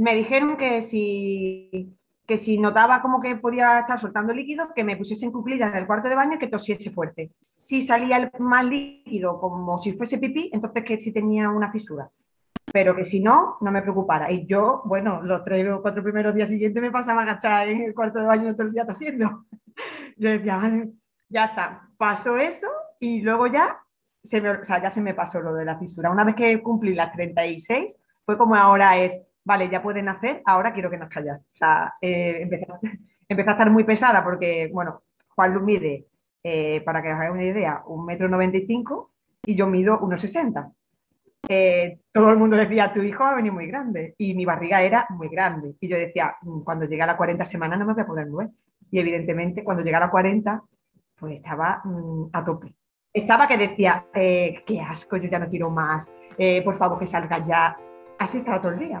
me dijeron que si, que si notaba como que podía estar soltando líquido, que me pusiese en cuclillas en el cuarto de baño y que tosiese fuerte. Si salía el más líquido como si fuese pipí, entonces que si tenía una fisura. Pero que si no, no me preocupara. Y yo, bueno, los tres o cuatro primeros días siguientes me pasaba agachada en el cuarto de baño todo el día tosiendo. Yo decía, ya está, pasó eso y luego ya se me, o sea, ya se me pasó lo de la fisura. Una vez que cumplí las 36, fue como ahora es, vale, ya pueden hacer, ahora quiero que nos callas. O sea, eh, empecé, a estar muy pesada porque, bueno, Juan lo mide, eh, para que os hagáis una idea, un metro noventa y cinco y yo mido unos 60. Eh, todo el mundo decía, tu hijo va a venir muy grande y mi barriga era muy grande. Y yo decía, mm, cuando llegue a las 40 semanas no me voy a poder mover. Y evidentemente cuando llegara a 40, pues estaba mm, a tope. Estaba que decía, eh, qué asco, yo ya no quiero más, eh, por favor que salga ya. Así estaba todo el día.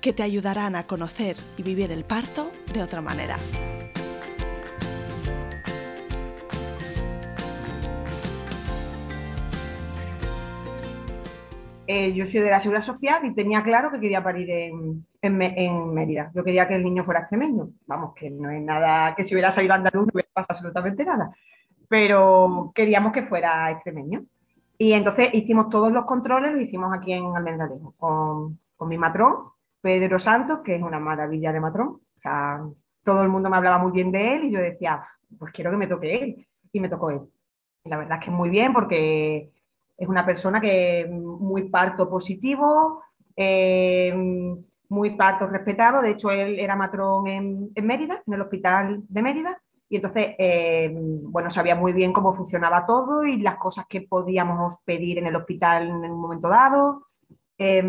que te ayudarán a conocer y vivir el parto de otra manera. Eh, yo soy de la Seguridad Social y tenía claro que quería parir en, Mérida. Yo quería que el niño fuera extremeño. Vamos, que no es nada que si hubiera salido andaluz no hubiera pasado absolutamente nada. Pero queríamos que fuera extremeño. Y entonces hicimos todos los controles, los hicimos aquí en Almendralejo, con, con mi matrón, Pedro Santos, que es una maravilla de matrón. O sea, todo el mundo me hablaba muy bien de él y yo decía, pues quiero que me toque él. Y me tocó él. Y la verdad es que muy bien porque es una persona que muy parto positivo, eh, muy parto respetado. De hecho, él era matrón en, Mérida, en el hospital de Mérida. Y entonces, eh, bueno, sabía muy bien cómo funcionaba todo y las cosas que podíamos pedir en el hospital en un momento dado. Eh,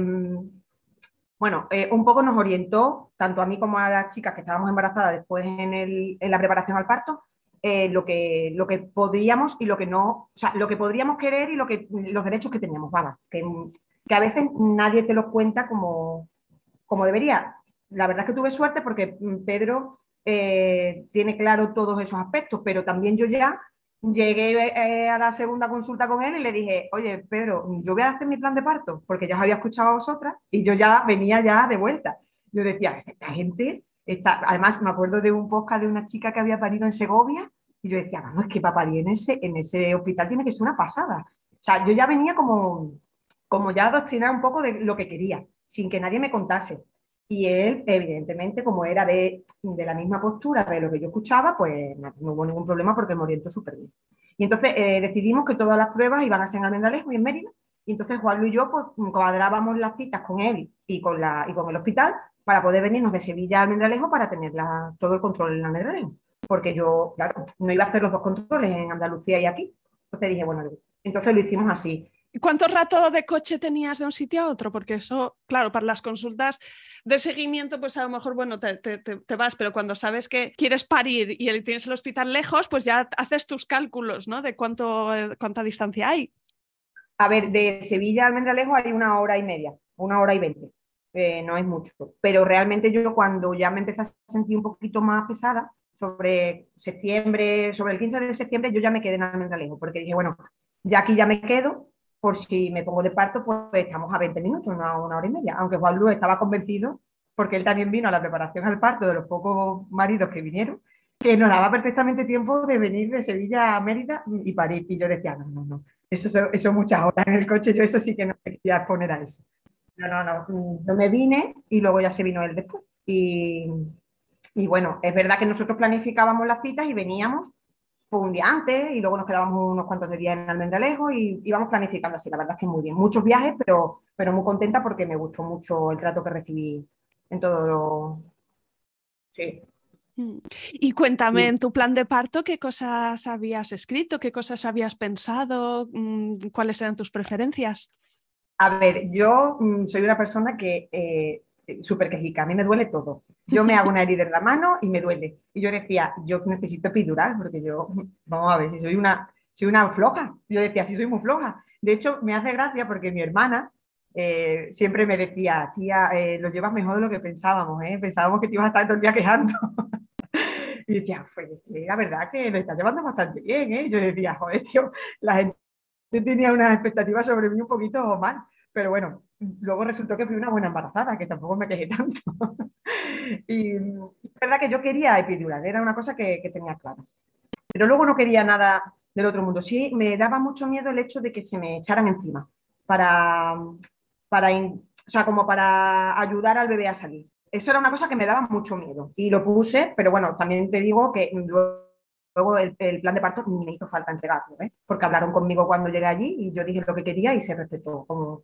bueno, eh, un poco nos orientó, tanto a mí como a las chicas que estábamos embarazadas después en, la preparación al parto, eh, lo, que, lo que podríamos y lo que no, o sea, lo que podríamos querer y lo que, los derechos que teníamos, vamos, que, a veces nadie te los cuenta como, como debería. La verdad es que tuve suerte porque Pedro eh, tiene claro todos esos aspectos, pero también yo ya llegué eh, a la segunda consulta con él y le dije, oye, Pedro, yo voy a hacer mi plan de parto, porque ya os había escuchado a vosotras y yo ya venía ya de vuelta. Yo decía, esta gente, está... además me acuerdo de un podcast de una chica que había parido en Segovia y yo decía, vamos, es que para parir en ese, en ese hospital tiene que ser una pasada. O sea, yo ya venía como, como ya a adoctrinar un poco de lo que quería, sin que nadie me contase. Y él, evidentemente, como era de, la misma postura de lo que yo escuchaba, pues no, hubo ningún problema porque me orientó súper bien. Y entonces eh, decidimos que todas las pruebas iban a ser en Almendralejo y en Mérida. Y entonces Juan y yo pues, cuadrábamos las citas con él y con, la, y con el hospital para poder venirnos de Sevilla a Almendralejo para tener todo el control en Almendralejo. Porque yo, claro, no iba a hacer los dos controles en Andalucía y aquí. Entonces dije, bueno, entonces lo hicimos así. ¿Cuánto rato de coche tenías de un sitio a otro? Porque eso, claro, para las consultas de seguimiento, pues a lo mejor, bueno, te, vas, pero cuando sabes que quieres parir y tienes el hospital lejos, pues ya haces tus cálculos, ¿no? De cuánto, eh, cuánta distancia hay. A ver, de Sevilla a Almendralejo hay una hora y media, una hora y veinte. Eh, no es mucho, pero realmente yo cuando ya me empecé a sentir un poquito más pesada, sobre septiembre, sobre el 15 de septiembre, yo ya me quedé en Almendralejo, porque dije, bueno, ya aquí ya me quedo, por si me pongo de parto, pues estamos a 20 minutos, una, una hora y media. Aunque Juan Luis estaba convencido, porque él también vino a la preparación al parto de los pocos maridos que vinieron, que nos daba perfectamente tiempo de venir de Sevilla a Mérida y París. Y yo decía, no, no, no, eso, eso muchas horas en el coche, yo eso sí que no quería poner a eso. No, no, no, yo me vine y luego ya se vino él después. Y, y bueno, es verdad que nosotros planificábamos las citas y veníamos un día antes y luego nos quedábamos unos cuantos de días en Almendralejo y íbamos planificando así. La verdad es que muy bien. Muchos viajes, pero, pero muy contenta porque me gustó mucho el trato que recibí en todo lo... Sí. Y cuéntame, en tu plan de parto, ¿qué cosas habías escrito? ¿Qué cosas habías pensado? Mm, ¿Cuáles eran tus preferencias? A ver, yo mm, soy una persona que eh, súper quejica, a mí me duele todo. Yo me hago una herida en la mano y me duele. Y yo decía, yo necesito epidural porque yo, vamos a ver, si soy una, soy una floja. Yo decía, sí, soy muy floja. De hecho, me hace gracia porque mi hermana eh, siempre me decía, tía, eh, lo llevas mejor de lo que pensábamos, ¿eh? Pensábamos que te ibas a estar todo el día quejando. y decía, pues la verdad que lo estás llevando bastante bien, ¿eh? Yo decía, joder, tío, la gente tenía unas expectativas sobre mí un poquito mal. Pero bueno, luego resultó que fui una buena embarazada, que tampoco me quejé tanto. y es verdad que yo quería epidural, era una cosa que, tenía clara. Pero luego no quería nada del otro mundo. Sí, me daba mucho miedo el hecho de que se me echaran encima para, para o sea, como para ayudar al bebé a salir. Eso era una cosa que me daba mucho miedo y lo puse, pero bueno, también te digo que luego el, plan de parto ni me hizo falta entregarlo, ¿eh? porque hablaron conmigo cuando llegué allí y yo dije lo que quería y se respetó. Como,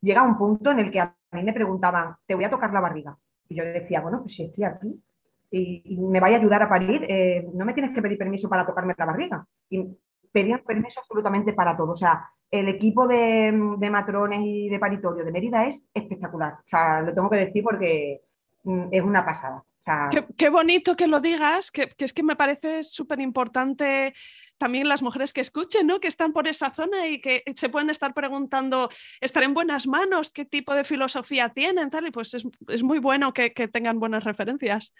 llega un punto en el que a mí me preguntaban, te voy a tocar la barriga. Y yo decía, bueno, pues si estoy aquí y, me vaya a ayudar a parir, eh, no me tienes que pedir permiso para tocarme la barriga. Y pedían permiso absolutamente para todo. O sea, el equipo de, matrones y de paritorio de Mérida es espectacular. O sea, lo tengo que decir porque mm, es una pasada. qué, bonito que lo digas, que, que es que me parece súper importante también las mujeres que escuchen, ¿no? que están por esa zona y que se pueden estar preguntando, ¿estar en buenas manos? ¿Qué tipo de filosofía tienen? Tal? Y pues es, muy bueno que, tengan buenas referencias.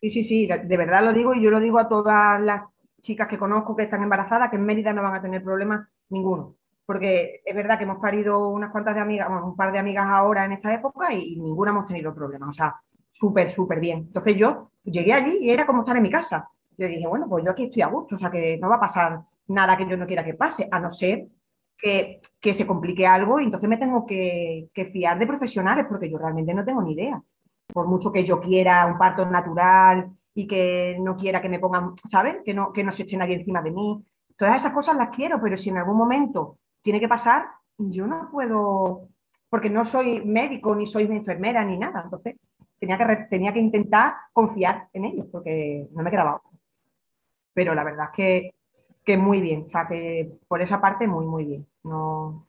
Sí, sí, sí, de verdad lo digo y yo lo digo a todas las chicas que conozco que están embarazadas, que en Mérida no van a tener problemas ninguno. Porque es verdad que hemos parido unas cuantas de amigas, un par de amigas ahora en esta época y, y ninguna hemos tenido problemas. O sea, súper, súper bien. Entonces yo llegué allí y era como estar en mi casa. Yo dije, bueno, pues yo aquí estoy a gusto, o sea que no va a pasar nada que yo no quiera que pase, a no ser que, se complique algo y entonces me tengo que, fiar de profesionales porque yo realmente no tengo ni idea. Por mucho que yo quiera un parto natural y que no quiera que me pongan, ¿sabes? Que no, que no se eche nadie encima de mí. Todas esas cosas las quiero, pero si en algún momento tiene que pasar, yo no puedo, porque no soy médico, ni soy enfermera, ni nada. Entonces, tenía que, tenía que intentar confiar en ellos, porque no me quedaba pero la verdad es que, muy bien, o sea, que por esa parte muy, muy bien. No...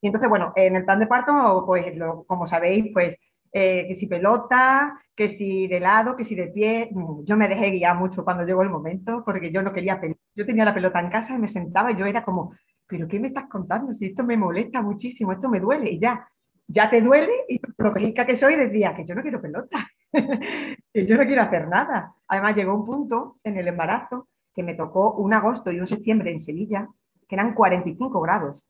Y entonces, bueno, en el plan de parto, pues como sabéis, pues eh, que si pelota, que si de lado, que si de pie. Mm, yo me dejé guiar mucho cuando llegó el momento porque yo no quería pelota. Yo tenía la pelota en casa y me sentaba y yo era como, pero ¿qué me estás contando? Si esto me molesta muchísimo, esto me duele y ya, ya te duele y lo que soy decía que yo no quiero pelota. que yo no quiero hacer nada. Además, llegó un punto en el embarazo que me tocó un agosto y un septiembre en Sevilla, que eran 45 grados.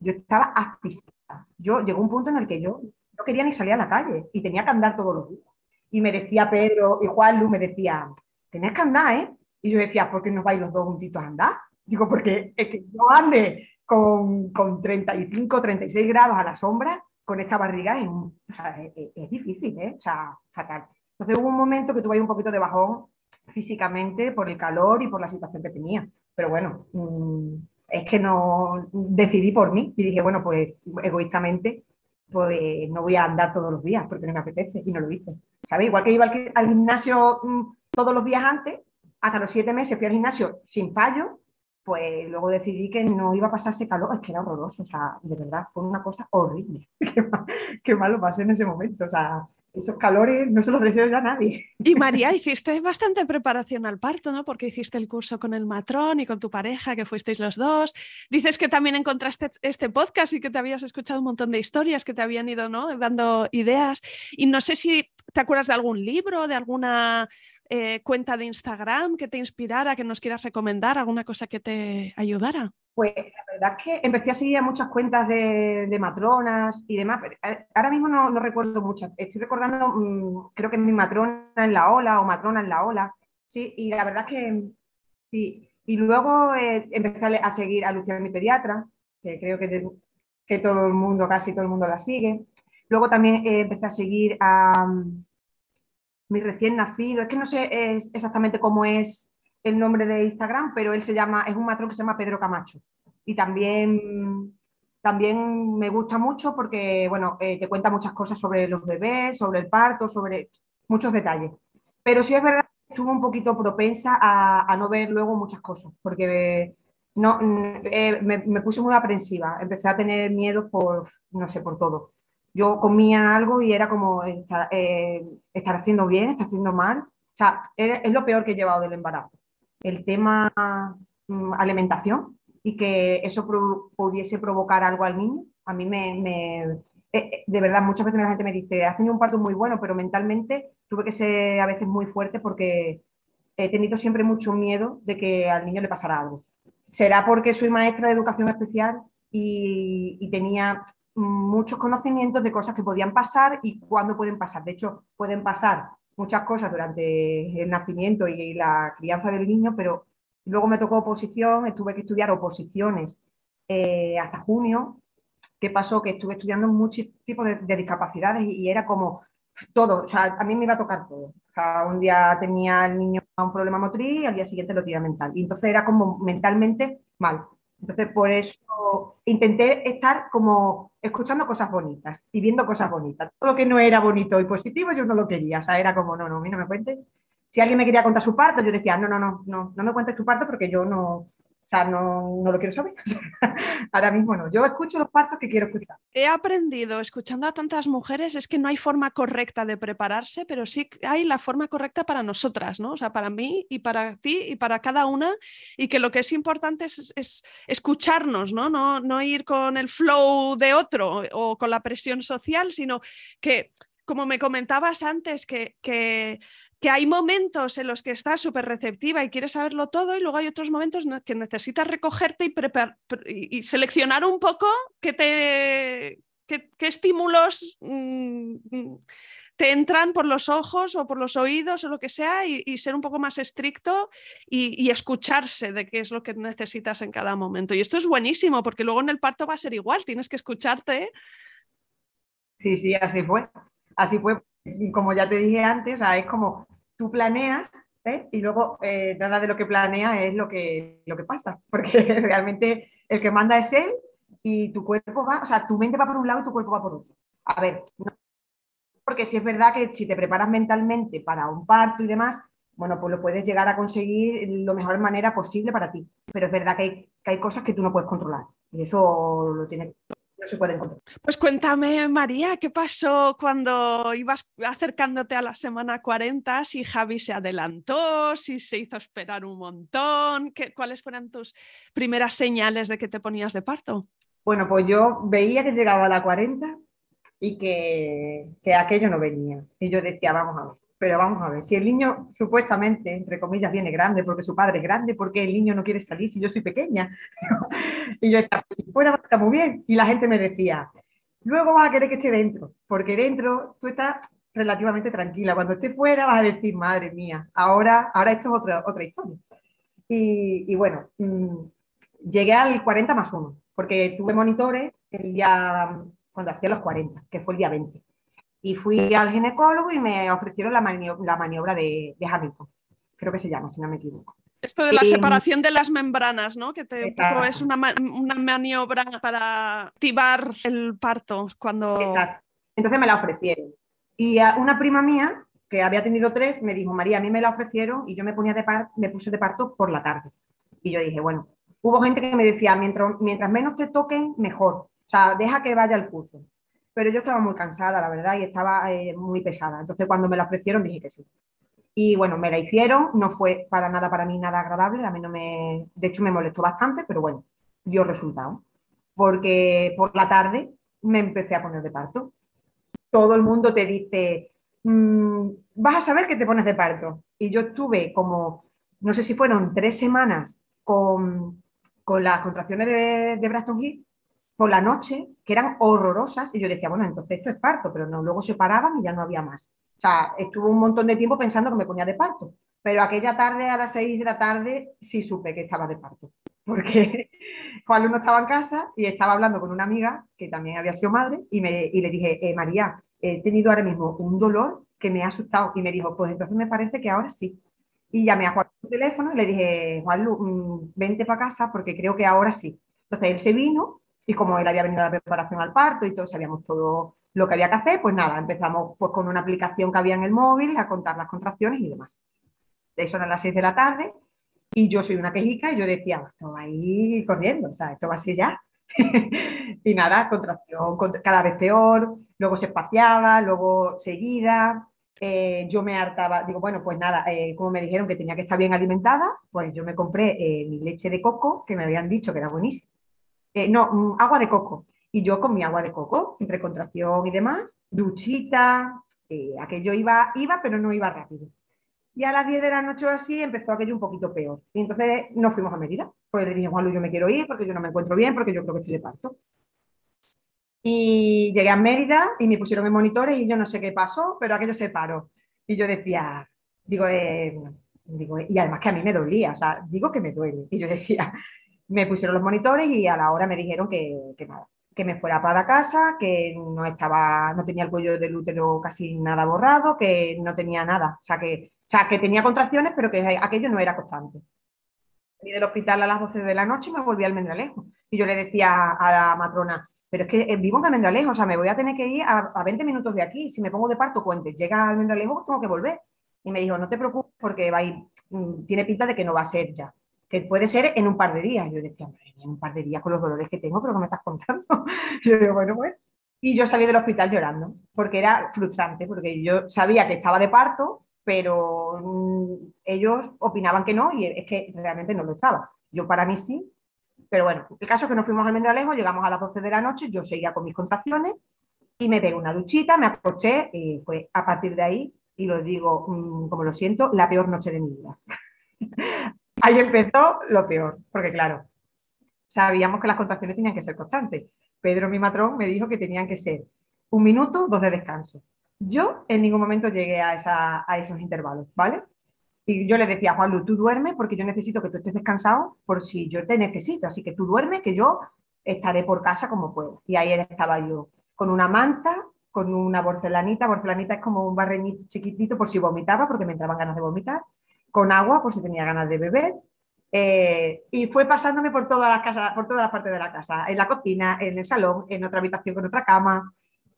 Yo estaba asfixiada. Yo llegó un punto en el que yo no quería ni salir a la calle y tenía que andar todos los días. Y me decía Pedro y Juan Lu me decía, tenés que andar, ¿eh? Y yo decía, ¿por qué no vais los dos juntitos a andar? Digo, porque es que yo ande con, con 35, 36 grados a la sombra, con esta barriga es, o sea, es, difícil, ¿eh? O sea, fatal. Entonces hubo un momento que tuve ahí un poquito de bajón físicamente por el calor y por la situación que tenía. Pero bueno, mm, es que no decidí por mí y dije, bueno, pues egoístamente, pues no voy a andar todos los días porque no me apetece y no lo hice. ¿Sabes? Igual que iba al, gimnasio mm, todos los días antes, hasta los siete meses fui al gimnasio sin fallo pues luego decidí que no iba a pasarse calor, es que era horroroso, o sea, de verdad, fue una cosa horrible. qué, mal, lo pasé en ese momento, o sea, esos calores no se los deseo ya a nadie. Y María, hiciste bastante preparación al parto, ¿no? Porque hiciste el curso con el matrón y con tu pareja, que fuisteis los dos. Dices que también encontraste este podcast y que te habías escuchado un montón de historias que te habían ido, ¿no? Dando ideas. Y no sé si te acuerdas de algún libro, de alguna eh, cuenta de Instagram que te inspirara, que nos quieras recomendar, alguna cosa que te ayudara? Pues la verdad es que empecé a seguir a muchas cuentas de, matronas y demás, pero eh, ahora mismo no, recuerdo muchas. Estoy recordando, mm, creo que mi matrona en la ola o matrona en la ola, sí, y la verdad es que sí. Y luego eh, empecé a seguir a Lucía, mi pediatra, que creo que, que todo el mundo, casi todo el mundo la sigue. Luego también empecé a seguir a, mi recién nacido, es que no sé exactamente cómo es el nombre de Instagram, pero él se llama, es un matrón que se llama Pedro Camacho. Y también también me gusta mucho porque, bueno, eh, te cuenta muchas cosas sobre los bebés, sobre el parto, sobre muchos detalles. Pero sí es verdad que estuve un poquito propensa a, no ver luego muchas cosas, porque no, eh, me, puse muy aprensiva, empecé a tener miedo por, no sé, por todo. Yo comía algo y era como estar, eh, haciendo bien, estar haciendo mal. O sea, es, lo peor que he llevado del embarazo. El tema mm, alimentación y que eso pudiese provocar algo al niño, a mí me, eh, de verdad, muchas veces la gente me dice, has tenido un parto muy bueno, pero mentalmente tuve que ser a veces muy fuerte porque he tenido siempre mucho miedo de que al niño le pasara algo. Será porque soy maestra de educación especial y, tenía muchos conocimientos de cosas que podían pasar y cuándo pueden pasar. De hecho, pueden pasar muchas cosas durante el nacimiento y la crianza del niño, pero luego me tocó oposición, tuve que estudiar oposiciones eh, hasta junio ¿Qué pasó? Que estuve estudiando muchos tipos de, discapacidades y, era como todo, o sea, a mí me iba a tocar todo. O sea, un día tenía el niño un problema motriz y al día siguiente lo tenía mental. Y entonces era como mentalmente mal. Entonces, por eso intenté estar como escuchando cosas bonitas y viendo cosas bonitas. Todo lo que no era bonito y positivo yo no lo quería. O sea, era como, no, no, a mí no me cuentes. Si alguien me quería contar su parto, yo decía, no, no, no, no, no me cuentes tu parto porque yo no, o sea, no, no lo quiero saber. Ahora mismo no. Yo escucho los partos que quiero escuchar. He aprendido, escuchando a tantas mujeres, es que no hay forma correcta de prepararse, pero sí hay la forma correcta para nosotras, ¿no? O sea, para mí y para ti y para cada una. Y que lo que es importante es, escucharnos, ¿no? ¿no? No ir con el flow de otro o con la presión social, sino que, como me comentabas antes, que, que que hay momentos en los que estás súper receptiva y quieres saberlo todo y luego hay otros momentos en que necesitas recogerte y, y, seleccionar un poco qué, te, qué, estímulos mm, te entran por los ojos o por los oídos o lo que sea y, ser un poco más estricto y, escucharse de qué es lo que necesitas en cada momento. Y esto es buenísimo porque luego en el parto va a ser igual, tienes que escucharte. Sí, sí, así fue. Así fue. Como ya te dije antes, es como tú planeas ¿eh? y luego eh, nada de lo que planea es lo que, lo que pasa, porque realmente el que manda es él y tu cuerpo va, o sea, tu mente va por un lado y tu cuerpo va por otro. A ver, porque si es verdad que si te preparas mentalmente para un parto y demás, bueno, pues lo puedes llegar a conseguir lo mejor manera posible para ti. Pero es verdad que hay, que hay cosas que tú no puedes controlar y eso lo tienes se puede encontrar. Pues cuéntame, María, ¿qué pasó cuando ibas acercándote a la semana 40? Si Javi se adelantó, si se hizo esperar un montón, ¿qué, ¿cuáles fueron tus primeras señales de que te ponías de parto? Bueno, pues yo veía que llegaba a la 40 y que, que aquello no venía. Y yo decía, vamos a ver pero vamos a ver, si el niño supuestamente, entre comillas, viene grande porque su padre es grande, porque el niño no quiere salir si yo soy pequeña? y yo estaba, fuera, está muy bien. Y la gente me decía, luego vas a querer que esté dentro, porque dentro tú estás relativamente tranquila. Cuando esté fuera vas a decir, madre mía, ahora, ahora esto es otra, otra historia. Y, bueno, mm, llegué al 40 más 1, porque tuve monitores el día, cuando hacía los 40, que fue el día 20 y fui al ginecólogo y me ofrecieron la, la maniobra de, de, Hamilton, creo que se llama, si no me equivoco. Esto de la separación de las membranas, ¿no? Que te, es una, una, maniobra para activar el parto cuando... Exacto. Entonces me la ofrecieron. Y una prima mía, que había tenido tres, me dijo, María, a mí me la ofrecieron y yo me, ponía de me puse de parto por la tarde. Y yo dije, bueno, hubo gente que me decía, mientras, mientras menos te toquen, mejor. O sea, deja que vaya el curso pero yo estaba muy cansada, la verdad, y estaba eh, muy pesada. Entonces, cuando me la ofrecieron, dije que sí. Y bueno, me la hicieron, no fue para nada para mí nada agradable, a mí no me, de hecho me molestó bastante, pero bueno, dio resultado. Porque por la tarde me empecé a poner de parto. Todo el mundo te dice, mm, vas a saber que te pones de parto. Y yo estuve como, no sé si fueron tres semanas con, con las contracciones de, de Braston Hill por la noche, que eran horrorosas, y yo decía, bueno, entonces esto es parto, pero no, luego se paraban y ya no había más. O sea, estuve un montón de tiempo pensando que me ponía de parto, pero aquella tarde a las seis de la tarde sí supe que estaba de parto, porque Juan no estaba en casa y estaba hablando con una amiga que también había sido madre y, me, y le dije, eh, María, he tenido ahora mismo un dolor que me ha asustado y me dijo, pues entonces me parece que ahora sí. Y llamé a Juan por teléfono y le dije, Juan, mm, vente para casa porque creo que ahora sí. Entonces él se vino Y como él había venido a la preparación al parto y todos sabíamos todo lo que había que hacer, pues nada, empezamos pues con una aplicación que había en el móvil a contar las contracciones y demás. Eso eran las 6 de la tarde y yo soy una quejica y yo decía, esto va ahí corriendo, o sea, esto va así ya. y nada, contracción cada vez peor, luego se espaciaba, luego seguida, eh, yo me hartaba, digo, bueno, pues nada, eh, como me dijeron que tenía que estar bien alimentada, pues yo me compré eh, mi leche de coco, que me habían dicho que era buenísima. No, mm, agua de coco. Y yo con mi agua de coco, entre contracción y demás, duchita, aquello iba, iba, pero no iba rápido. Y a las 10 de la noche o así empezó aquello un poquito peor. Y entonces nos fuimos a Mérida. Pues le dije, Juan yo me quiero ir porque yo no me encuentro bien, porque yo creo que estoy de parto. Y llegué a Mérida y me pusieron en monitores y yo no sé qué pasó, pero aquello se paró. Y yo decía, digo, eh, digo, y además que a mí me dolía, o sea, digo que me duele. Y yo decía, me pusieron los monitores y a la hora me dijeron que, que nada, que me fuera para casa, que no estaba, no tenía el cuello del útero casi nada borrado, que no tenía nada, o sea, que, o sea, que tenía contracciones, pero que aquello no era constante. Salí del hospital a las 12 de la noche y me volví al Mendralejo. Y yo le decía a la matrona, pero es que vivo en Almendralejo, o sea, me voy a tener que ir a, 20 minutos de aquí. Si me pongo de parto, cuente, llega a Almendralejo, tengo que volver. Y me dijo, no te preocupes porque va a ir, mm, tiene pinta de que no va a ser ya, puede ser en un par de días. Yo decía, en un par de días con los dolores que tengo, pero ¿qué me estás contando? yo digo, bueno, pues. Y yo salí del hospital llorando, porque era frustrante, porque yo sabía que estaba de parto, pero mm, ellos opinaban que no y es que realmente no lo estaba. Yo para mí sí, pero bueno, el caso es que nos fuimos al Mendralejo, llegamos a las 12 de la noche, yo seguía con mis contracciones y me pegué una duchita, me acosté y fue a partir de ahí, y lo digo mm, como lo siento, la peor noche de mi vida. ahí empezó lo peor, porque claro, sabíamos que las contracciones tenían que ser constantes. Pedro, mi matrón, me dijo que tenían que ser un minuto, dos de descanso. Yo en ningún momento llegué a, esos intervalos, ¿vale? Y yo le decía Juanlu, tú duerme porque yo necesito que tú estés descansado por si yo te necesito. Así que tú duerme, que yo estaré por casa como puedo. Y ahí estaba yo, con una manta, con una porcelanita. Porcelanita es como un barreñito chiquitito por si vomitaba, porque me entraban ganas de vomitar. Con agua, por si tenía ganas de beber. Eh, y fue pasándome por todas las casas, por todas las partes de la casa, en la cocina, en el salón, en otra habitación con otra cama.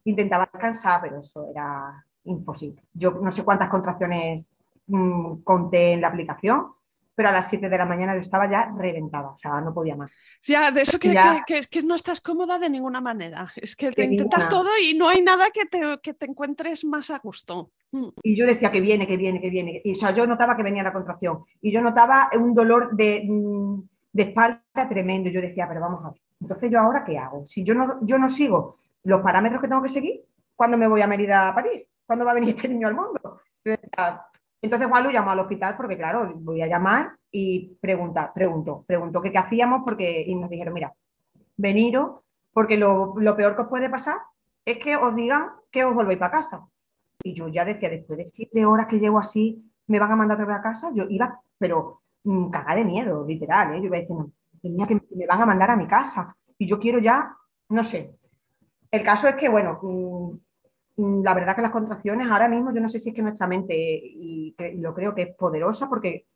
Intentaba descansar, pero eso era imposible. Yo no sé cuántas contracciones Mm, conté en la aplicación, pero a las 7 de la mañana yo estaba ya reventada, o sea, no podía más. Ya, de eso que, que, que, no estás cómoda de ninguna manera, es que te intentas todo y no hay nada te, que te encuentres más a gusto. Mm. Y yo decía que viene, que viene, que viene, o sea, yo notaba que venía la contracción y yo notaba un dolor de, mm, de espalda tremendo, yo decía, pero vamos a ver, entonces yo ahora qué hago? Si yo no, yo no sigo los parámetros que tengo que seguir, ¿cuándo me voy a Mérida a París? ¿Cuándo va a venir este niño al mundo? Entonces Juan lo llamó al hospital porque, claro, voy a llamar y preguntar, pregunto, pregunto qué hacíamos porque y nos dijeron, mira, veniros porque lo, peor que os puede pasar es que os digan que os volvéis para casa. Y yo ya decía, después de siete horas que llego así, ¿me van a mandar otra vez a casa? Yo iba, pero mmm, cagada de miedo, literal, ¿eh? Yo iba diciendo, tenía que me van a mandar a mi casa y yo quiero ya, no sé. El caso es que, bueno, mm, Mm, la verdad que las contracciones ahora mismo yo no sé si es que nuestra mente, y, lo creo que es poderosa porque,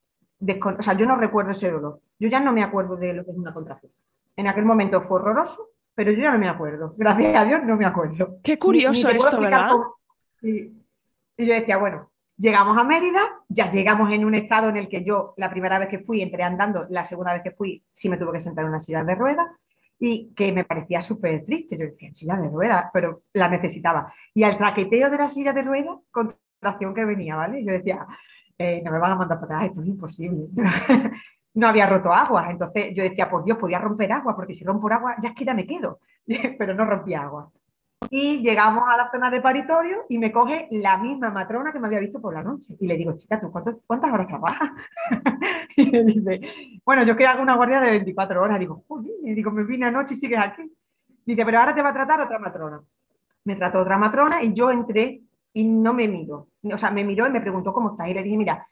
o sea, yo no recuerdo ese dolor. Yo ya no me acuerdo de lo que es una contracción. En aquel momento fue horroroso, pero yo ya no me acuerdo. Gracias a Dios no me acuerdo. Qué curioso esto, ¿verdad? Y, yo decía, bueno, llegamos a Mérida, ya llegamos en un estado en el que yo la primera vez que fui entré andando, la segunda vez que fui sí me tuve que sentar en una silla de ruedas y que me parecía súper triste. Yo decía, silla de ruedas, pero la necesitaba. Y al traqueteo de la silla de ruedas, contracción que venía, ¿vale? Yo decía, eh, no me van a mandar para atrás, esto es imposible. no había roto agua, entonces yo decía, por Dios, podía romper agua, porque si rompo agua, ya es que ya me quedo, pero no rompía agua. Y llegamos a la zona de paritorio y me coge la misma matrona que me había visto por la noche. Y le digo, chica, ¿tú cuántas horas trabajas? y me dice, bueno, yo que hago una guardia de 24 horas. Digo, joder, y digo, me vine anoche y sigues aquí. Dice, pero ahora te va a tratar otra matrona. Me trató otra matrona y yo entré y no me miro. O sea, me miró y me preguntó cómo está. Y le dije, mira,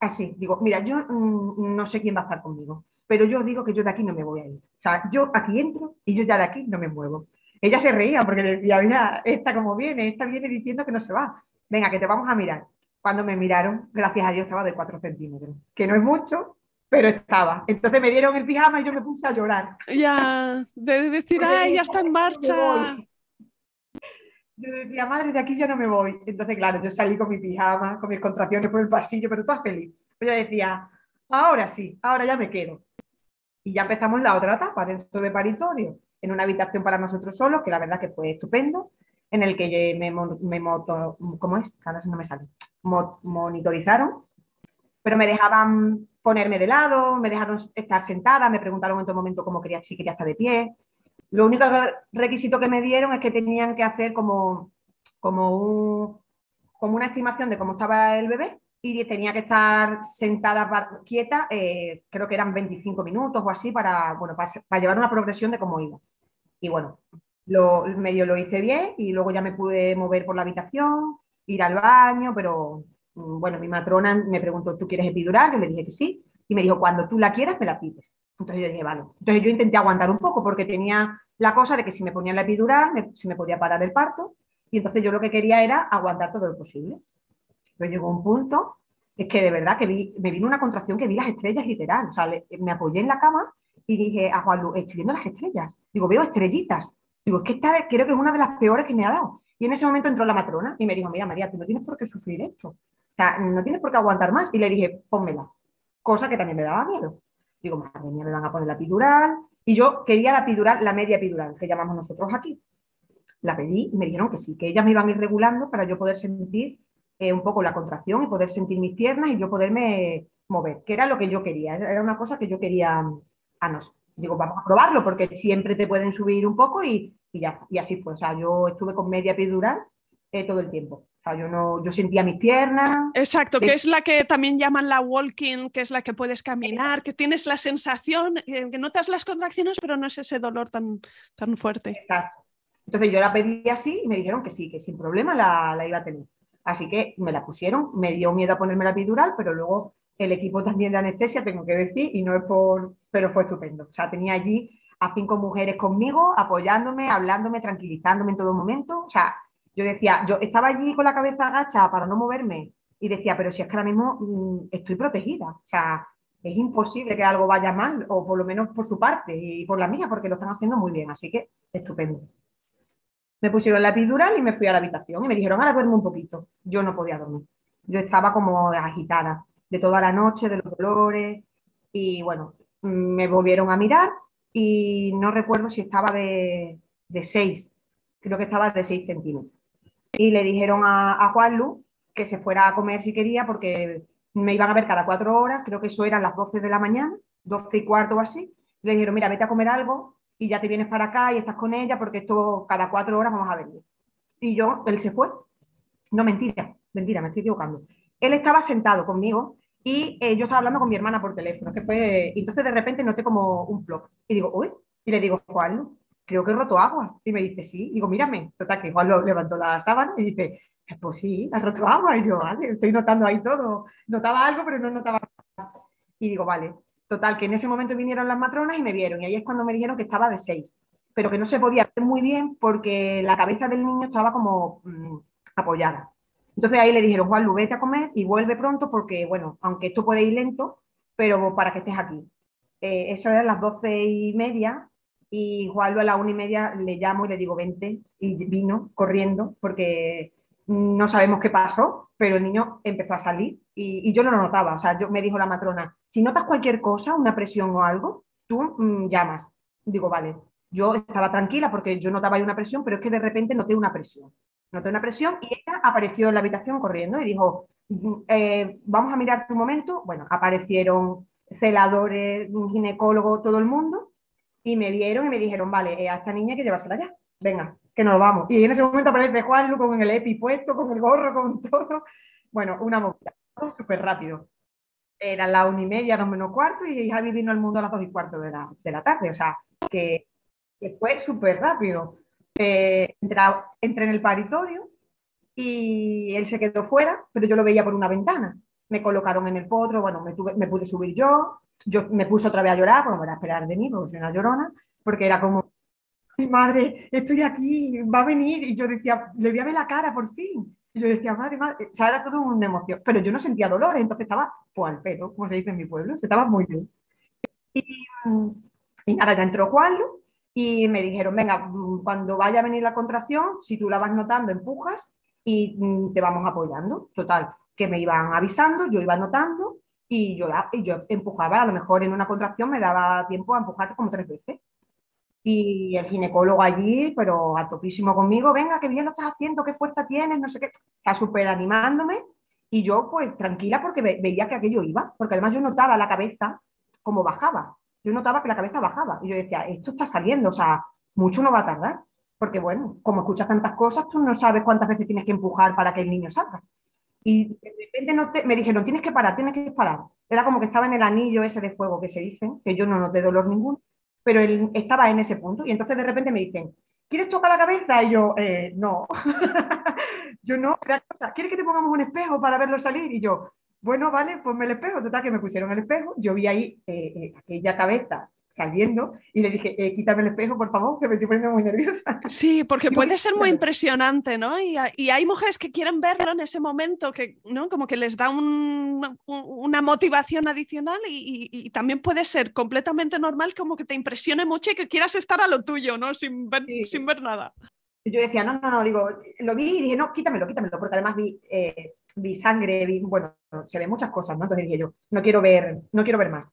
así, digo, mira, yo mm, no sé quién va a estar conmigo, pero yo digo que yo de aquí no me voy a ir. O sea, yo aquí entro y yo ya de aquí no me muevo. Ella se reía porque le decía, mira, esta como viene, esta viene diciendo que no se va. Venga, que te vamos a mirar. Cuando me miraron, gracias a Dios estaba de 4 centímetros, que no es mucho, pero estaba. Entonces me dieron el pijama y yo me puse a llorar. Ya, de decir, ay, ya está en marcha. Yo decía, madre, de aquí ya no me voy. Entonces, claro, yo salí con mi pijama, con mis contracciones por el pasillo, pero toda feliz. Yo decía, ahora sí, ahora ya me quedo. Y ya empezamos la otra etapa dentro de paritorio, en una habitación para nosotros solos, que la verdad que fue estupendo, en el que me, me moto, ¿cómo es? No me sale. monitorizaron, pero me dejaban ponerme de lado, me dejaron estar sentada, me preguntaron en todo momento cómo quería, si quería estar de pie. Lo único requisito que me dieron es que tenían que hacer como, como, como una estimación de cómo estaba el bebé y tenía que estar sentada quieta, eh, creo que eran 25 minutos o así, para, bueno, para, llevar una progresión de cómo iba. Y bueno, medio lo hice bien y luego ya me pude mover por la habitación, ir al baño, pero mm, bueno, mi matrona me preguntó, ¿tú quieres epidural? Yo le dije que sí. Y me dijo, cuando tú la quieras, me la pides. Entonces yo dije, vale. Entonces yo intenté aguantar un poco porque tenía la cosa de que si me ponían la epidural, se me podía parar el parto. Y entonces yo lo que quería era aguantar todo lo posible. Pero llegó un punto, es que de verdad que me vino una contracción que vi las estrellas literal. O sea, me apoyé en la cama y dije a Juan Lu, estoy viendo las estrellas. Digo, veo estrellitas. Digo, es que esta creo que es una de las peores que me ha dado. Y en ese momento entró la matrona y me dijo, mira María, tú no tienes por qué sufrir esto. O sea, no tienes por qué aguantar más. Y le dije, pónmela. Cosa que también me daba miedo. Digo, madre mía, me van a poner la epidural. Y yo quería la epidural, la media epidural, que llamamos nosotros aquí. La pedí y me dijeron que sí, que ellas me iban a ir regulando para yo poder sentir eh, un poco la contracción y poder sentir mis piernas y yo poderme mover, que era lo que yo quería. Era una cosa que yo quería a nos. Digo, vamos a probarlo porque siempre te pueden subir un poco y, y ya, y así fue. O sea, yo estuve con media epidural eh, todo el tiempo. O sea, yo, no, yo sentía mis piernas. Exacto, que es la que también llaman la walking, que es la que puedes caminar, que tienes la sensación, eh, que notas las contracciones, pero no es ese dolor tan, tan fuerte. Exacto. Entonces yo la pedí así y me dijeron que sí, que sin problema la, la iba a tener. Así que me la pusieron, me dio miedo a ponerme la epidural, pero luego el equipo también de anestesia, tengo que decir, y no es por, pero fue estupendo. O sea, tenía allí a cinco mujeres conmigo, apoyándome, hablándome, tranquilizándome en todo momento. O sea, yo decía, yo estaba allí con la cabeza agacha para no moverme y decía, pero si es que ahora mismo mm, estoy protegida. O sea, es imposible que algo vaya mal, o por lo menos por su parte y por la mía, porque lo están haciendo muy bien. Así que estupendo. Me pusieron la epidural y me fui a la habitación y me dijeron, ahora duerme un poquito. Yo no podía dormir. Yo estaba como agitada de toda la noche, de los dolores. Y bueno, me volvieron a mirar y no recuerdo si estaba de, de 6, creo que estaba de 6 centímetros. Y le dijeron a, a Juan Lu que se fuera a comer si quería porque me iban a ver cada cuatro horas, creo que eso eran las 12 de la mañana, 12 y cuarto o así. Le dijeron, mira, vete a comer algo y ya te vienes para acá y estás con ella porque esto cada cuatro horas vamos a venir. Y yo, él se fue. No, mentira, mentira, me estoy equivocando. Él estaba sentado conmigo y eh, yo estaba hablando con mi hermana por teléfono, que fue, entonces de repente noté como un plop. Y digo, uy, y le digo, Juan, creo que he roto agua. Y me dice, sí. Y digo, mírame. Total, que Juan lo levantó la sábana y dice, pues sí, has roto agua. Y yo, vale, estoy notando ahí todo. Notaba algo, pero no notaba nada. Y digo, vale. Total, que en ese momento vinieron las matronas y me vieron. Y ahí es cuando me dijeron que estaba de seis. Pero que no se podía ver muy bien porque la cabeza del niño estaba como mm, apoyada. Entonces ahí le dijeron, Juan, vete a comer y vuelve pronto porque, bueno, aunque esto puede ir lento, pero para que estés aquí. Eh, eso era las doce y media y Juan a la una y media le llamo y le digo, vente, y vino corriendo porque no sabemos qué pasó, pero el niño empezó a salir y, yo no lo notaba. O sea, yo, me dijo la matrona, si notas cualquier cosa, una presión o algo, tú mm, llamas. Digo, vale. Yo estaba tranquila porque yo notaba ahí una presión, pero es que de repente noté una presión noté una presión y ella apareció en la habitación corriendo y dijo, eh, vamos a mirar un momento. Bueno, aparecieron celadores, ginecólogo, todo el mundo, y me vieron y me dijeron, vale, eh, a esta niña que llevársela ya, venga, que nos vamos. Y en ese momento aparece Juan con el EPI puesto, con el gorro, con todo. Bueno, una movida, súper rápido. Era la una y media, dos menos cuarto, y Javi vino al mundo a las dos y cuarto de la, de la tarde. O sea, que, que fue súper rápido eh, entré en el paritorio y él se quedó fuera, pero yo lo veía por una ventana. Me colocaron en el potro, bueno, me, me pude subir yo, yo me puse otra vez a llorar, como a esperar de mí, porque soy una llorona, porque era como, mi madre, estoy aquí, va a venir, y yo decía, le voy a ver la cara por fin. Y yo decía, madre, madre, o sea, era todo una emoción, pero yo no sentía dolores, entonces estaba pues al pelo, como se dice en mi pueblo, se estaba muy bien. Y, y nada, ya entró Juan y me dijeron, venga, cuando vaya a venir la contracción, si tú la vas notando, empujas y te vamos apoyando. Total, que me iban avisando, yo iba notando y yo, y yo empujaba, a lo mejor en una contracción me daba tiempo a empujar como tres veces. Y el ginecólogo allí, pero a topísimo conmigo, venga, qué bien lo estás haciendo, qué fuerza tienes, no sé qué, está súper animándome. Y yo, pues, tranquila, porque veía que aquello iba, porque además yo notaba la cabeza como bajaba. Yo notaba que la cabeza bajaba. Y yo decía, esto está saliendo, o sea, mucho no va a tardar. Porque, bueno, como escuchas tantas cosas, tú no sabes cuántas veces tienes que empujar para que el niño salga. Y de repente no me dijeron, tienes que parar, tienes que parar. Era como que estaba en el anillo ese de fuego que se dice, que yo no noté dolor ninguno pero él estaba en ese punto y entonces de repente me dicen, ¿quieres tocar la cabeza? Y yo, eh, no, yo no, ¿quieres que te pongamos un espejo para verlo salir? Y yo, bueno, vale, ponme el espejo, total que me pusieron el espejo, yo vi ahí eh, eh, aquella cabeza saliendo y le dije, eh, quítame el espejo, por favor, que me estoy poniendo muy nerviosa. Sí, porque puede ser muy impresionante, ¿no? Y, hay mujeres que quieren verlo en ese momento, que, ¿no? Como que les da una motivación adicional y, también puede ser completamente normal como que te impresione mucho y que quieras estar a lo tuyo, ¿no? Sin ver, sin ver nada. Yo decía, no, no, no, digo, lo vi y dije, no, quítamelo, quítamelo, porque además vi, eh, vi sangre, vi, bueno, se ven muchas cosas, ¿no? Entonces dije yo, no quiero ver, no quiero ver más.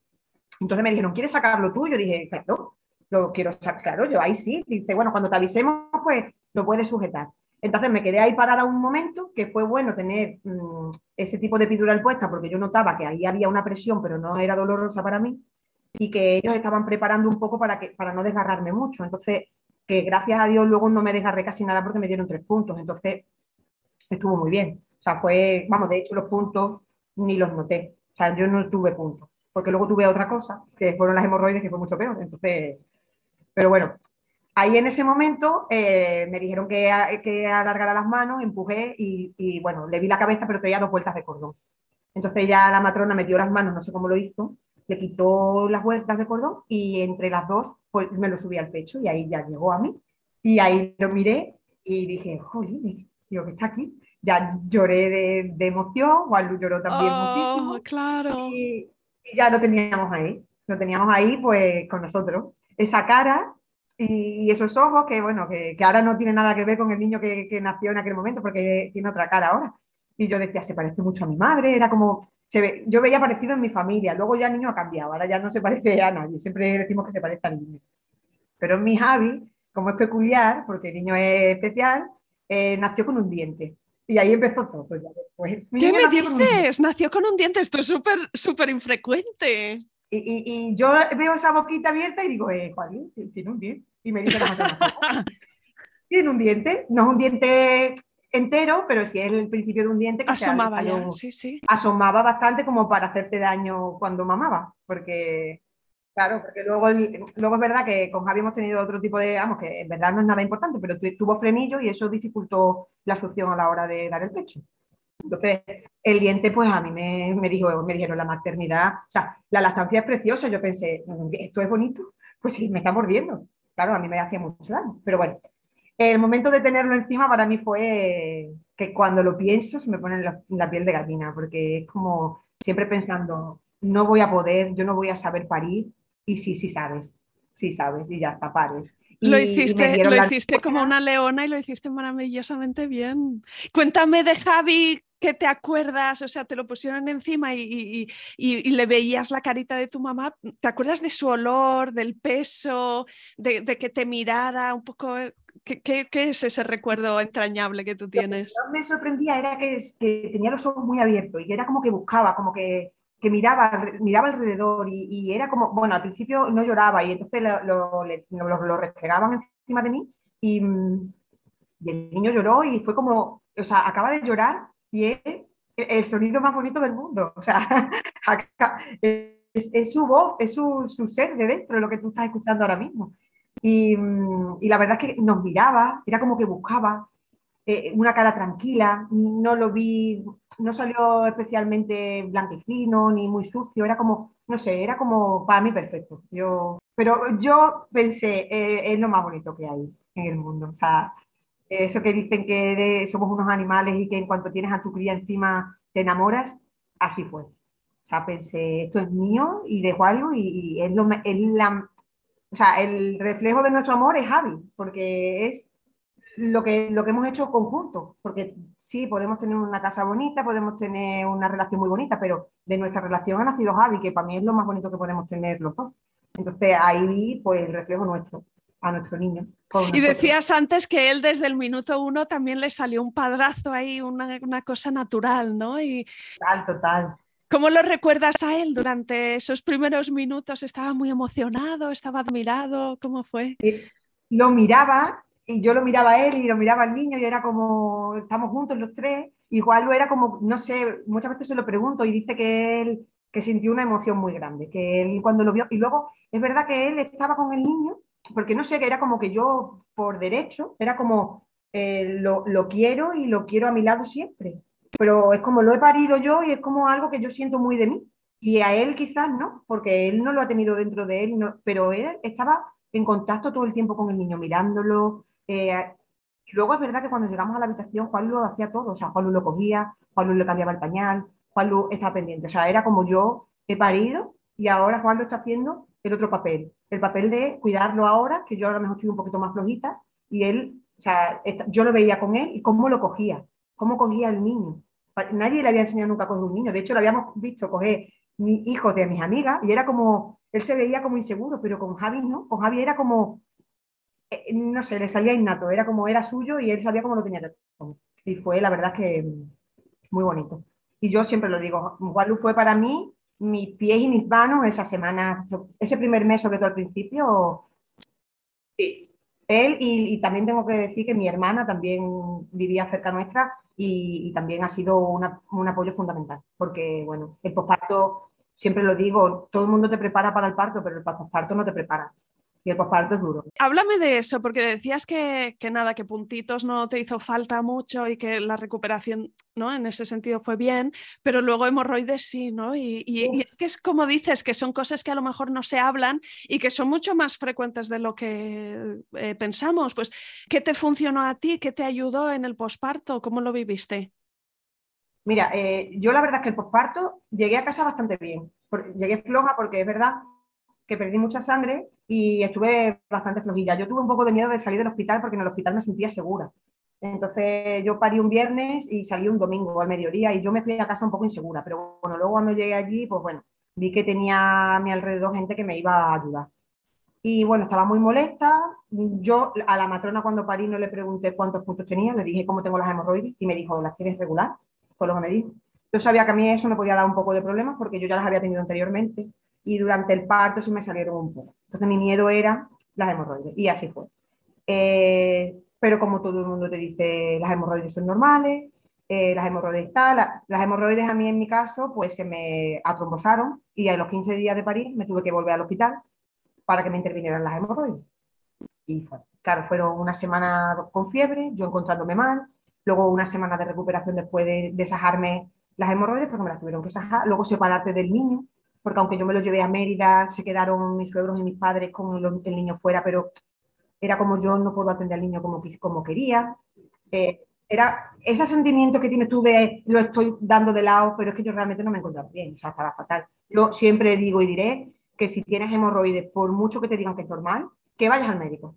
Entonces me dijeron, ¿quieres sacarlo tú? Yo dije, claro, lo quiero sacar, claro, yo ahí sí. Dice, bueno, cuando te avisemos, pues lo puedes sujetar. Entonces me quedé ahí parada un momento, que fue bueno tener mm, ese tipo de epidural puesta, porque yo notaba que ahí había una presión, pero no era dolorosa para mí, y que ellos estaban preparando un poco para, que, para no desgarrarme mucho. Entonces, que gracias a Dios luego no me desgarré casi nada porque me dieron tres puntos. Entonces, estuvo muy bien. O sea, fue, vamos, de hecho los puntos ni los noté. O sea, yo no tuve puntos porque luego tuve otra cosa, que fueron las hemorroides, que fue mucho peor. Entonces, pero bueno, ahí en ese momento eh, me dijeron que, que, alargara las manos, empujé y, bueno, le vi la cabeza, pero tenía dos vueltas de cordón. Entonces ya la matrona metió las manos, no sé cómo lo hizo, le quitó las vueltas de cordón y entre las dos pues, me lo subí al pecho y ahí ya llegó a mí. Y ahí lo miré y dije, jolín, digo, que está aquí. Ya lloré de, de emoción, Juan lloró también oh, muchísimo. Claro. Y, y ya lo teníamos ahí, lo teníamos ahí pues con nosotros. Esa cara y esos ojos que, bueno, que, que ahora no tiene nada que ver con el niño que, que, nació en aquel momento porque tiene otra cara ahora. Y yo decía, se parece mucho a mi madre, era como, se ve, yo veía parecido en mi familia, luego ya el niño ha cambiado, ahora ya no se parece a nadie, siempre decimos que se parece al niño. Pero en mi Javi, como es peculiar, porque el niño es especial, eh, nació con un diente. Y ahí empezó todo. Pues ¿Qué me dices? Nació con un diente, esto es súper, súper infrecuente. Y, yo veo esa boquita abierta y digo, eh, Juan, tiene un diente. Y me dice la tiene un diente, no es un diente entero, pero sí es el principio de un diente que asomaba, sí, sí. asomaba bastante como para hacerte daño cuando mamaba, porque Claro, porque luego, luego es verdad que con Javi hemos tenido otro tipo de, vamos, que en verdad no es nada importante, pero tuvo frenillo y eso dificultó la succión a la hora de dar el pecho. Entonces, el diente, pues a mí me, me, dijo, me dijeron la maternidad, o sea, la lactancia es preciosa. Yo pensé, ¿esto es bonito? Pues sí, me está mordiendo. Claro, a mí me hacía mucho daño. Pero bueno, el momento de tenerlo encima para mí fue que cuando lo pienso se me pone la, la piel de gallina, porque es como siempre pensando, no voy a poder, yo no voy a saber parir, y sí, sí sabes, sí sabes, y ya está, pares. lo hiciste, lo hiciste como una leona y lo hiciste maravillosamente bien. Cuéntame de Javi, ¿qué te acuerdas? O sea, te lo pusieron encima y, y, le veías la carita de tu mamá. ¿Te acuerdas de su olor, del peso, de, de que te mirara un poco? ¿Qué, ¿Qué, qué, es ese recuerdo entrañable que tú tienes? Lo que me sorprendía era que, que tenía los ojos muy abiertos y era como que buscaba, como que que miraba, miraba alrededor y, era como, bueno, al principio no lloraba y entonces lo, lo, lo, restregaban encima de mí y, el niño lloró y fue como, o sea, acaba de llorar y es el sonido más bonito del mundo. O sea, es, su voz, es su, su, ser de dentro, lo que tú estás escuchando ahora mismo. Y, y la verdad es que nos miraba, era como que buscaba eh, una cara tranquila, no lo vi no salió especialmente blanquecino ni muy sucio, era como, no sé, era como para mí perfecto. Yo, pero yo pensé, eh, es lo más bonito que hay en el mundo. O sea, Eso que dicen que somos unos animales y que en cuanto tienes a tu cría encima te enamoras, así fue. O sea, pensé, esto es mío y dejo algo y, es, lo, es la, o sea, el reflejo de nuestro amor es Javi, porque es lo que, lo que hemos hecho conjunto, porque sí, podemos tener una casa bonita, podemos tener una relación muy bonita, pero de nuestra relación ha nacido Javi, que para mí es lo más bonito que podemos tener los dos. Entonces ahí vi pues, el reflejo nuestro, a nuestro niño. Y decías antes que él desde el minuto uno también le salió un padrazo ahí, una, una cosa natural, ¿no? Y... Total, total. ¿Cómo lo recuerdas a él durante esos primeros minutos? ¿Estaba muy emocionado? ¿Estaba admirado? ¿Cómo fue? Lo miraba y yo lo miraba a él y lo miraba al niño y era como, estamos juntos los tres. Igual lo era como, no sé, muchas veces se lo pregunto y dice que él que sintió una emoción muy grande, que él cuando lo vio, y luego es verdad que él estaba con el niño, porque no sé, que era como que yo por derecho, era como eh, lo, lo, quiero y lo quiero a mi lado siempre, pero es como lo he parido yo y es como algo que yo siento muy de mí, y a él quizás no, porque él no lo ha tenido dentro de él, pero él estaba en contacto todo el tiempo con el niño, mirándolo, eh, luego es verdad que cuando llegamos a la habitación, Juan lo hacía todo. O sea, Juan lo cogía, Juan le cambiaba el pañal, Juan estaba pendiente. O sea, era como yo he parido y ahora Juan lo está haciendo el otro papel. El papel de cuidarlo ahora, que yo ahora mejor estoy un poquito más flojita, y él, o sea, yo lo veía con él y cómo lo cogía, cómo cogía el niño. Nadie le había enseñado nunca a coger un niño. De hecho, lo habíamos visto coger mi hijo de mis amigas y era como, él se veía como inseguro, pero con Javi no. Con Javi era como, no sé, le salía innato, era como era suyo y él sabía cómo lo tenía que hacer. Y fue, la verdad, que muy bonito. Y yo siempre lo digo, Walu fue para mí mis pies y mis manos esa semana, ese primer mes, sobre todo al principio. Sí. Él, y, también tengo que decir que mi hermana también vivía cerca nuestra y, también ha sido un apoyo fundamental, porque, bueno, el posparto, siempre lo digo, todo el mundo te prepara para el parto, pero el posparto no te prepara y el posparto es duro. Háblame de eso, porque decías que, nada, que puntitos no te hizo falta mucho y que la recuperación, ¿no? En ese sentido fue bien, pero luego hemorroides sí, ¿no? Y, es que es como dices, que son cosas que a lo mejor no se hablan y que son mucho más frecuentes de lo que eh, pensamos. Pues, ¿qué te funcionó a ti? ¿Qué te ayudó en el posparto? ¿Cómo lo viviste? Mira, eh, yo la verdad es que el posparto llegué a casa bastante bien. llegué floja porque es verdad que perdí mucha sangre y estuve bastante flojilla. Yo tuve un poco de miedo de salir del hospital porque en el hospital me sentía segura. Entonces yo parí un viernes y salí un domingo al mediodía y yo me fui a casa un poco insegura, pero bueno, luego cuando llegué allí, pues bueno, vi que tenía a mi alrededor gente que me iba a ayudar. Y bueno, estaba muy molesta. Yo a la matrona cuando parí no le pregunté cuántos puntos tenía, le dije cómo tengo las hemorroides y me dijo, ¿las tienes regular? Fue lo que me dijo. Yo sabía que a mí eso me podía dar un poco de problemas porque yo ya las había tenido anteriormente y durante el parto sí me salieron un poco. Entonces mi miedo era las hemorroides y así fue. Eh, pero como todo el mundo te dice, las hemorroides son normales, eh, las hemorroides tal, las hemorroides a mí en mi caso pues se me atrombosaron y a los 15 días de París me tuve que volver al hospital para que me intervinieran las hemorroides. Y claro, fueron una semana con fiebre, yo encontrándome mal, luego una semana de recuperación después de, de sajarme las hemorroides porque me las tuvieron que sajar, luego separarte del niño, porque aunque yo me lo llevé a Mérida, se quedaron mis suegros y mis padres con el niño fuera, pero era como yo no puedo atender al niño como, como quería. Eh, era ese sentimiento que tienes tú de lo estoy dando de lado, pero es que yo realmente no me encontraba bien, o sea, estaba fatal. Yo siempre digo y diré que si tienes hemorroides, por mucho que te digan que es normal, que vayas al médico.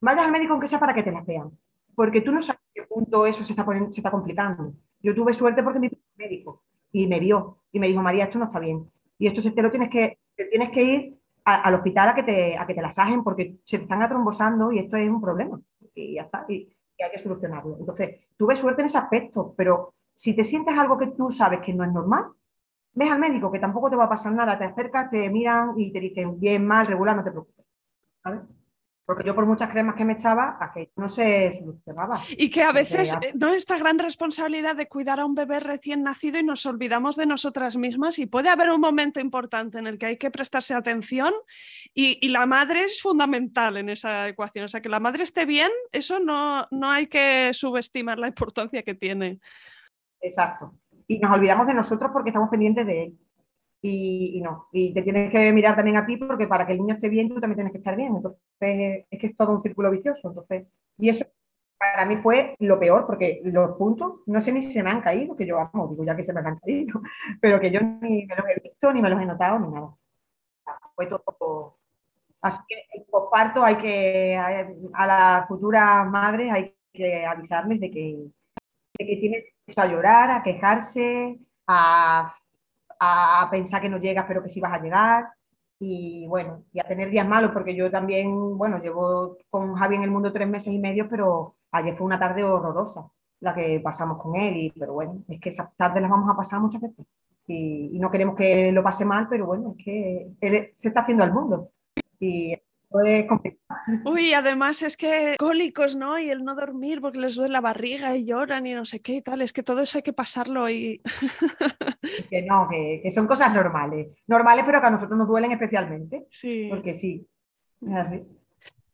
Vayas al médico aunque sea para que te las vean, porque tú no sabes qué punto eso se está, poniendo, se está complicando. Yo tuve suerte porque mi médico y me vio y me dijo, María, esto no está bien y esto te lo tienes que, tienes que ir al hospital a que, te, a que te la sajen porque se te están atrombosando y esto es un problema. Y ya está, y, hay que solucionarlo. Entonces, tuve suerte en ese aspecto, pero si te sientes algo que tú sabes que no es normal, ves al médico, que tampoco te va a pasar nada, te acercas, te miran y te dicen bien, mal, regular, no te preocupes. ¿sabes? Porque yo por muchas cremas que me echaba, que no se solucionaba. Y que a veces eh, no esta gran responsabilidad de cuidar a un bebé recién nacido y nos olvidamos de nosotras mismas y puede haber un momento importante en el que hay que prestarse atención y, la madre es fundamental en esa ecuación. O sea, que la madre esté bien, eso no, no hay que subestimar la importancia que tiene. Exacto. Y nos olvidamos de nosotros porque estamos pendientes de él y, no. Y te tienes que mirar también a ti porque para que el niño esté bien, tú también tienes que estar bien. Entonces, es que es todo un círculo vicioso. Entonces, y eso para mí fue lo peor, porque los puntos, no sé ni si se me han caído, que yo, vamos, digo ya que se me han caído, pero que yo ni me los he visto, ni me los he notado, ni nada. Fue todo. Así que el posparto hay que, a las futuras madres hay que avisarles de que, de que tienen a llorar, a quejarse, a, a pensar que no llegas, pero que sí vas a llegar y bueno, y a tener días malos, porque yo también, bueno, llevo con Javi en el mundo tres meses y medio, pero ayer fue una tarde horrorosa la que pasamos con él, y, pero bueno, es que esas tardes las vamos a pasar muchas veces. Y, no queremos que lo pase mal, pero bueno, es que él se está haciendo al mundo. Uy, además es que cólicos, ¿no? Y el no dormir porque les duele la barriga y lloran y no sé qué y tal. Es que todo eso hay que pasarlo y. que no, que, que, son cosas normales. Normales, pero que a nosotros nos duelen especialmente. Sí. Porque sí. Es así.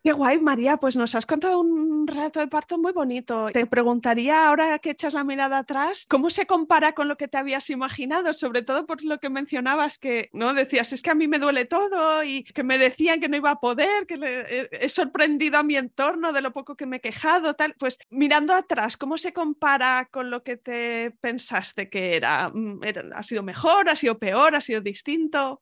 Qué guay, María, pues nos has contado un relato de parto muy bonito. Te preguntaría, ahora que echas la mirada atrás, ¿cómo se compara con lo que te habías imaginado? Sobre todo por lo que mencionabas, que no decías, es que a mí me duele todo y que me decían que no iba a poder, que he, sorprendido a mi entorno de lo poco que me he quejado, tal. Pues mirando atrás, ¿cómo se compara con lo que te pensaste que era? Mm, ¿Ha sido mejor? ¿Ha sido peor? ¿Ha sido distinto?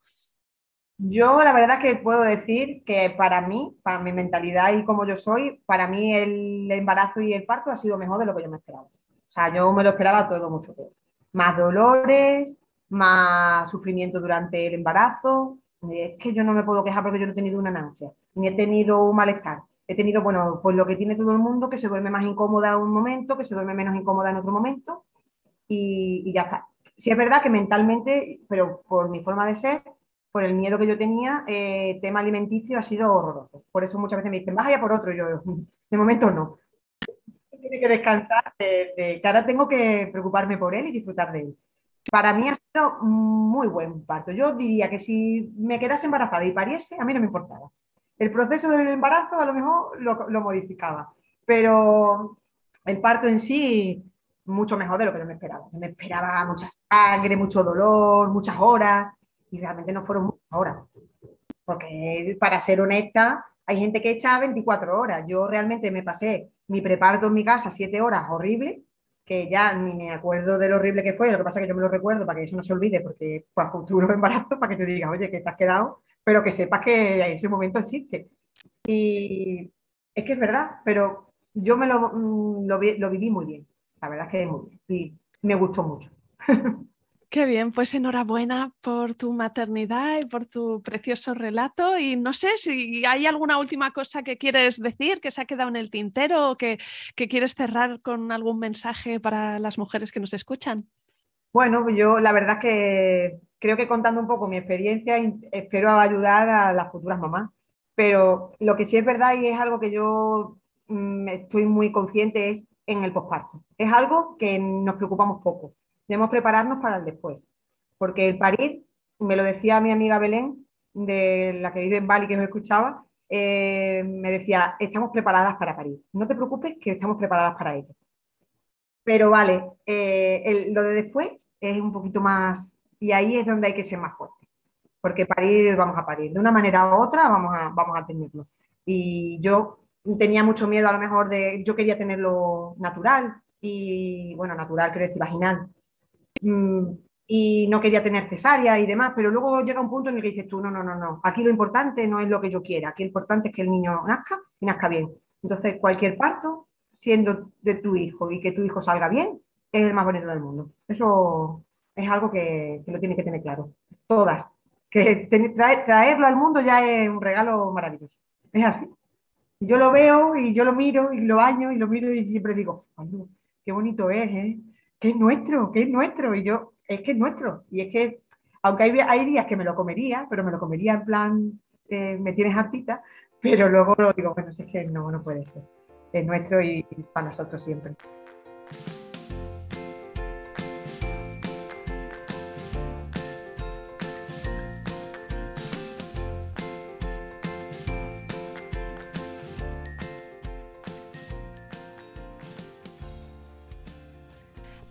Yo la verdad que puedo decir que para mí, para mi mentalidad y como yo soy, para mí el embarazo y el parto ha sido mejor de lo que yo me esperaba. O sea, yo me lo esperaba todo mucho peor. Más dolores, más sufrimiento durante el embarazo. Es que yo no me puedo quejar porque yo no he tenido una náusea, ni he tenido un malestar. He tenido, bueno, pues lo que tiene todo el mundo, que se duerme más incómoda un momento, que se duerme menos incómoda en otro momento, y, y ya está. Sí es verdad que mentalmente, pero por mi forma de ser, por el miedo que yo tenía, eh, tema alimenticio ha sido horroroso. Por eso muchas veces me dicen, vaya por otro. Yo, de momento no. Tiene que descansar, de, que ahora tengo que preocuparme por él y disfrutar de él. Para mí ha sido muy buen parto. Yo diría que si me quedase embarazada y pariese, a mí no me importaba. El proceso del embarazo a lo mejor lo, lo modificaba, pero el parto en sí, mucho mejor de lo que yo me esperaba. Me esperaba mucha sangre, mucho dolor, muchas horas y realmente no fueron muchas horas. Porque para ser honesta, hay gente que echa 24 horas. Yo realmente me pasé mi preparto en mi casa 7 horas horrible, que ya ni me acuerdo de lo horrible que fue, lo que pasa es que yo me lo recuerdo para que eso no se olvide, porque para futuro embarazo, para que te digas, oye, que te has quedado, pero que sepas que ese momento existe. Y es que es verdad, pero yo me lo, mm, lo, lo viví muy bien, la verdad es que muy bien, y me gustó mucho. Qué bien, pues enhorabuena por tu maternidad y por tu precioso relato. Y no sé si hay alguna última cosa que quieres decir, que se ha quedado en el tintero o que, quieres cerrar con algún mensaje para las mujeres que nos escuchan. Bueno, pues yo la verdad que creo que contando un poco mi experiencia, espero ayudar a las futuras mamás. Pero lo que sí es verdad y es algo que yo mm, estoy muy consciente es en el posparto. Es algo que nos preocupamos poco debemos prepararnos para el después. Porque el parir, me lo decía mi amiga Belén, de la que vive en Bali, que os escuchaba, eh, me decía, estamos preparadas para parir. No te preocupes que estamos preparadas para ello. Pero vale, eh, lo de después es un poquito más, y ahí es donde hay que ser más fuerte. Porque parir, vamos a parir. De una manera u otra vamos a, vamos a tenerlo. Y yo tenía mucho miedo a lo mejor de, yo quería tenerlo natural, y bueno, natural quiero decir vaginal, y no quería tener cesárea y demás, pero luego llega un punto en el que dices tú, no, no, no, no, aquí lo importante no es lo que yo quiera, aquí lo importante es que el niño nazca y nazca bien. Entonces, cualquier parto, siendo de tu hijo y que tu hijo salga bien, es el más bonito del mundo. Eso es algo que, que lo tienes que tener claro. Todas. Que traerlo al mundo ya es un regalo maravilloso. Es así. Yo lo veo y yo lo miro y lo baño y lo miro y siempre digo, qué bonito es, ¿eh? Que es nuestro, que es nuestro. Y yo, es que es nuestro. Y es que, aunque hay, días que me lo comería, pero me lo comería en plan, eh, me tienes hartita, pero luego lo digo, bueno, es que no, no puede ser. Es nuestro y para nosotros siempre.